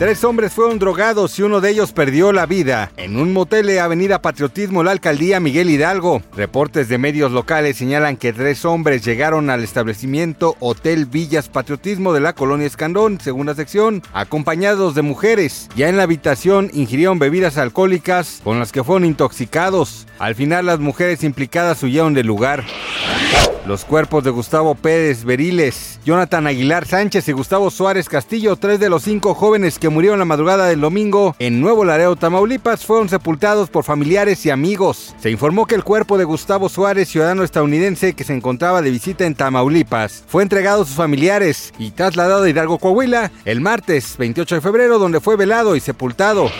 Tres hombres fueron drogados y uno de ellos perdió la vida en un motel de Avenida Patriotismo, la alcaldía Miguel Hidalgo. Reportes de medios locales señalan que tres hombres llegaron al establecimiento Hotel Villas Patriotismo de la colonia Escandón, segunda sección, acompañados de mujeres. Ya en la habitación ingirieron bebidas alcohólicas con las que fueron intoxicados. Al final las mujeres implicadas huyeron del lugar. Los cuerpos de Gustavo Pérez Beriles, Jonathan Aguilar Sánchez y Gustavo Suárez Castillo, tres de los cinco jóvenes que murieron la madrugada del domingo en Nuevo Laredo, Tamaulipas, fueron sepultados por familiares y amigos. Se informó que el cuerpo de Gustavo Suárez, ciudadano estadounidense que se encontraba de visita en Tamaulipas, fue entregado a sus familiares y trasladado a Hidalgo, Coahuila, el martes 28 de febrero, donde fue velado y sepultado.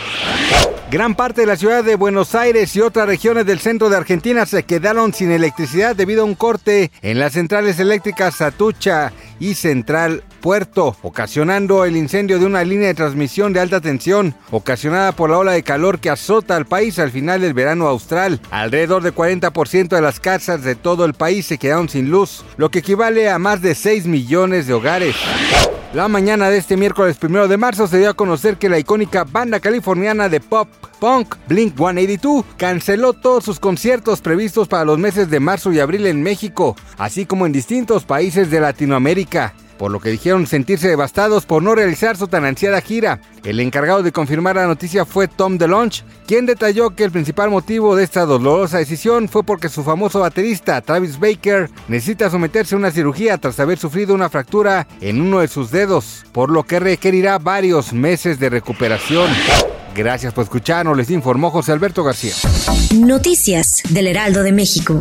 Gran parte de la ciudad de Buenos Aires y otras regiones del centro de Argentina se quedaron sin electricidad debido a un corte en las centrales eléctricas Satucha y Central Puerto, ocasionando el incendio de una línea de transmisión de alta tensión, ocasionada por la ola de calor que azota al país al final del verano austral. Alrededor del 40% de las casas de todo el país se quedaron sin luz, lo que equivale a más de 6 millones de hogares. La mañana de este miércoles 1 de marzo se dio a conocer que la icónica banda californiana de pop punk Blink 182 canceló todos sus conciertos previstos para los meses de marzo y abril en México, así como en distintos países de Latinoamérica por lo que dijeron sentirse devastados por no realizar su tan ansiada gira. El encargado de confirmar la noticia fue Tom DeLonge, quien detalló que el principal motivo de esta dolorosa decisión fue porque su famoso baterista Travis Baker necesita someterse a una cirugía tras haber sufrido una fractura en uno de sus dedos, por lo que requerirá varios meses de recuperación. Gracias por escucharnos, les informó José Alberto García. Noticias del Heraldo de México.